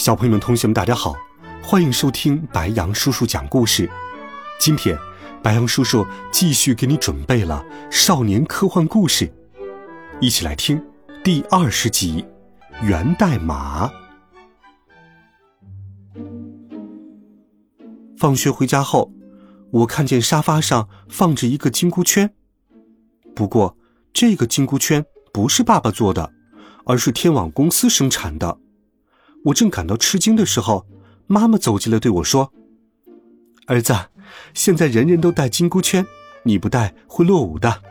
小朋友们、同学们，大家好，欢迎收听白羊叔叔讲故事。今天，白羊叔叔继续给你准备了少年科幻故事，一起来听第二十集《源代码》。放学回家后，我看见沙发上放着一个金箍圈，不过这个金箍圈不是爸爸做的，而是天网公司生产的。我正感到吃惊的时候，妈妈走进来对我说：“儿子，现在人人都戴金箍圈，你不戴会落伍的。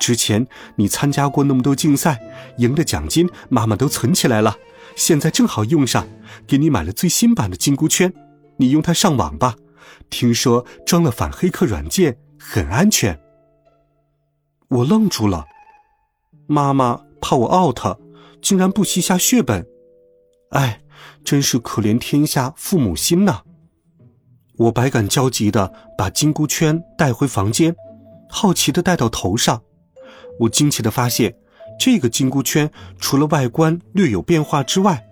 之前你参加过那么多竞赛，赢的奖金妈妈都存起来了，现在正好用上，给你买了最新版的金箍圈，你用它上网吧。听说装了反黑客软件，很安全。”我愣住了，妈妈怕我 out，竟然不惜下血本。哎，真是可怜天下父母心呐！我百感交集的把金箍圈带回房间，好奇的戴到头上。我惊奇的发现，这个金箍圈除了外观略有变化之外，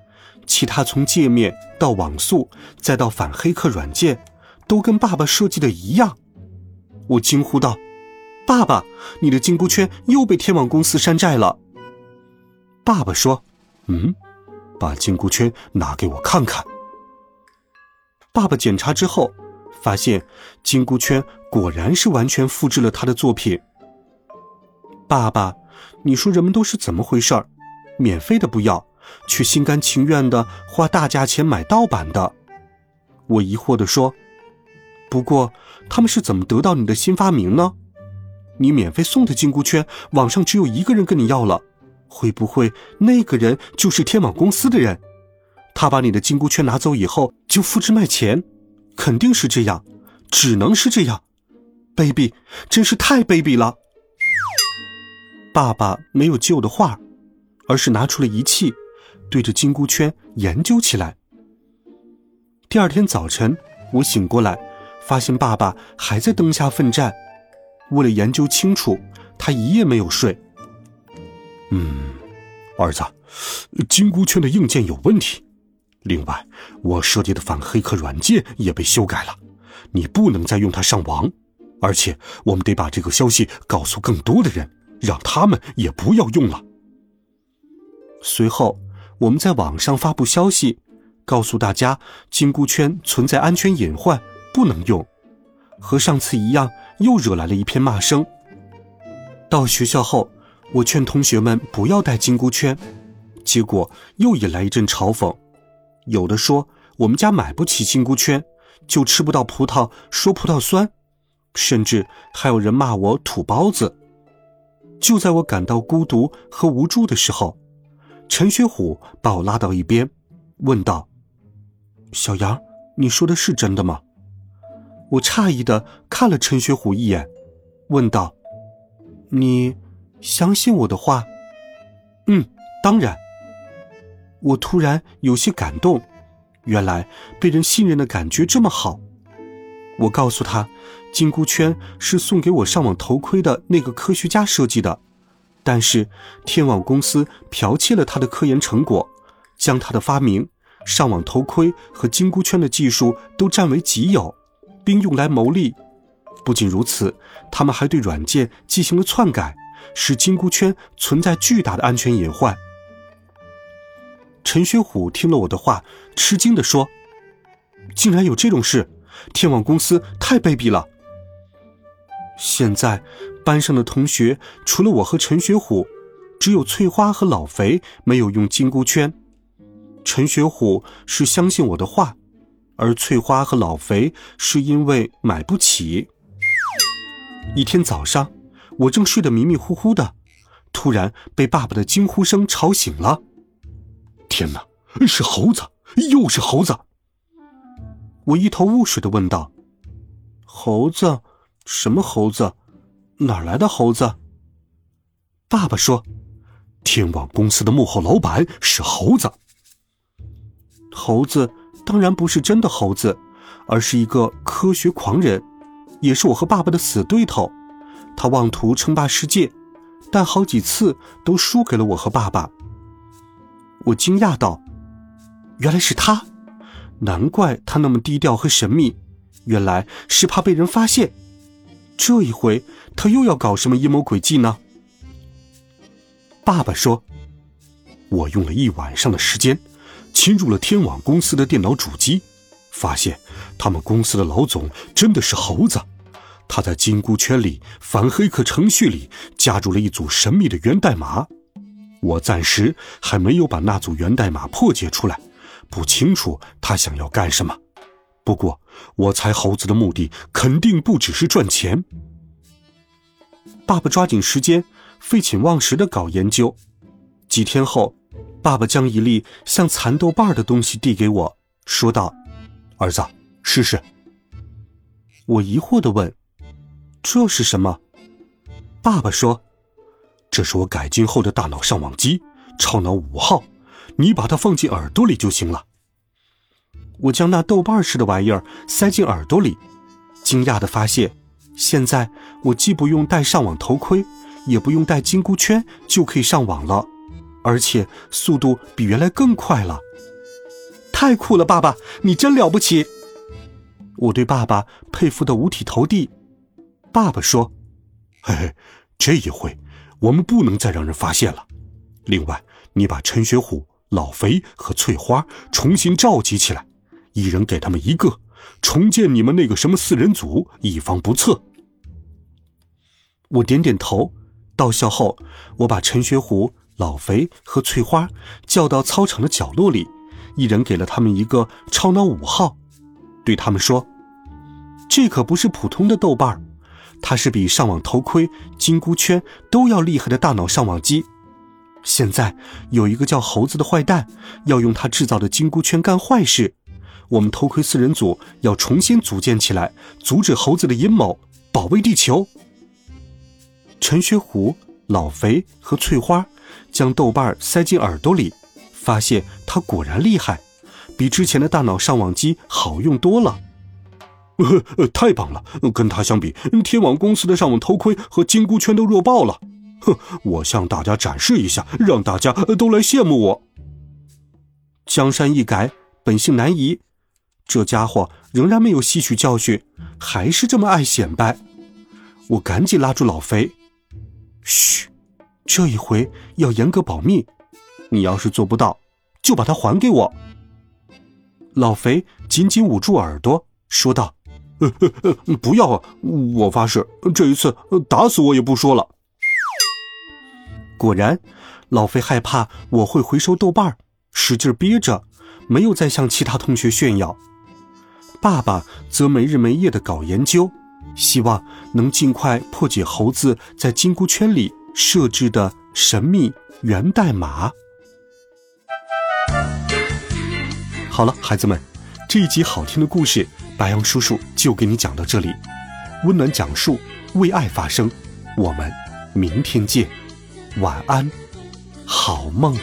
其他从界面到网速再到反黑客软件，都跟爸爸设计的一样。我惊呼道：“爸爸，你的金箍圈又被天网公司山寨了！”爸爸说：“嗯。”把金箍圈拿给我看看。爸爸检查之后，发现金箍圈果然是完全复制了他的作品。爸爸，你说人们都是怎么回事儿？免费的不要，却心甘情愿的花大价钱买盗版的。我疑惑的说：“不过他们是怎么得到你的新发明呢？你免费送的金箍圈，网上只有一个人跟你要了。”会不会那个人就是天网公司的人？他把你的金箍圈拿走以后就复制卖钱，肯定是这样，只能是这样。卑鄙，真是太卑鄙了！爸爸没有救的话，而是拿出了仪器，对着金箍圈研究起来。第二天早晨，我醒过来，发现爸爸还在灯下奋战。为了研究清楚，他一夜没有睡。嗯，儿子，金箍圈的硬件有问题。另外，我设计的反黑客软件也被修改了，你不能再用它上网。而且，我们得把这个消息告诉更多的人，让他们也不要用了。随后，我们在网上发布消息，告诉大家金箍圈存在安全隐患，不能用。和上次一样，又惹来了一片骂声。到学校后。我劝同学们不要戴金箍圈，结果又引来一阵嘲讽。有的说我们家买不起金箍圈，就吃不到葡萄说葡萄酸，甚至还有人骂我土包子。就在我感到孤独和无助的时候，陈学虎把我拉到一边，问道：“小杨，你说的是真的吗？”我诧异的看了陈学虎一眼，问道：“你？”相信我的话，嗯，当然。我突然有些感动，原来被人信任的感觉这么好。我告诉他，金箍圈是送给我上网头盔的那个科学家设计的，但是天网公司剽窃了他的科研成果，将他的发明——上网头盔和金箍圈的技术都占为己有，并用来牟利。不仅如此，他们还对软件进行了篡改。使金箍圈存在巨大的安全隐患。陈学虎听了我的话，吃惊地说：“竟然有这种事！天网公司太卑鄙了。”现在班上的同学除了我和陈学虎，只有翠花和老肥没有用金箍圈。陈学虎是相信我的话，而翠花和老肥是因为买不起。一天早上。我正睡得迷迷糊糊的，突然被爸爸的惊呼声吵醒了。天哪，是猴子，又是猴子！我一头雾水的问道：“猴子？什么猴子？哪来的猴子？”爸爸说：“天网公司的幕后老板是猴子。猴子当然不是真的猴子，而是一个科学狂人，也是我和爸爸的死对头。他妄图称霸世界，但好几次都输给了我和爸爸。”我惊讶道：“原来是他。”难怪他那么低调和神秘，原来是怕被人发现。这一回他又要搞什么阴谋诡计呢？爸爸说：“我用了一晚上的时间，侵入了天网公司的电脑主机，发现他们公司的老总真的是猴子。他在金箍圈里反黑客程序里加入了一组神秘的源代码，我暂时还没有把那组源代码破解出来。”不清楚他想要干什么，不过我猜猴子的目的肯定不只是赚钱。爸爸抓紧时间，废寝忘食的搞研究。几天后，爸爸将一粒像蚕豆瓣的东西递给我，说道：“儿子，试试。”我疑惑的问：“这是什么？”爸爸说：“这是我改进后的大脑上网机，超脑五号。”你把它放进耳朵里就行了。我将那豆瓣似的玩意儿塞进耳朵里，惊讶的发现，现在我既不用戴上网头盔，也不用戴金箍圈就可以上网了，而且速度比原来更快了。太酷了，爸爸，你真了不起！我对爸爸佩服的五体投地。爸爸说：“嘿嘿，这一回我们不能再让人发现了。另外，你把陈学虎。”老肥和翠花重新召集起来，一人给他们一个，重建你们那个什么四人组，以防不测。我点点头。到校后，我把陈学虎、老肥和翠花叫到操场的角落里，一人给了他们一个超脑五号，对他们说：“这可不是普通的豆瓣它是比上网头盔、金箍圈都要厉害的大脑上网机。”现在有一个叫猴子的坏蛋，要用他制造的金箍圈干坏事。我们偷窥四人组要重新组建起来，阻止猴子的阴谋，保卫地球。陈学虎、老肥和翠花将豆瓣塞进耳朵里，发现它果然厉害，比之前的大脑上网机好用多了。呃，太棒了！跟他相比，天网公司的上网头盔和金箍圈都弱爆了。哼！我向大家展示一下，让大家都来羡慕我。江山易改，本性难移。这家伙仍然没有吸取教训，还是这么爱显摆。我赶紧拉住老肥：“嘘，这一回要严格保密。你要是做不到，就把它还给我。”老肥紧紧捂住耳朵，说道：“呃呃呃，不要啊！我发誓，这一次打死我也不说了。”果然，老肥害怕我会回收豆瓣儿，使劲憋着，没有再向其他同学炫耀。爸爸则没日没夜的搞研究，希望能尽快破解猴子在金箍圈里设置的神秘源代码。好了，孩子们，这一集好听的故事，白羊叔叔就给你讲到这里。温暖讲述，为爱发声，我们明天见。晚安，好梦。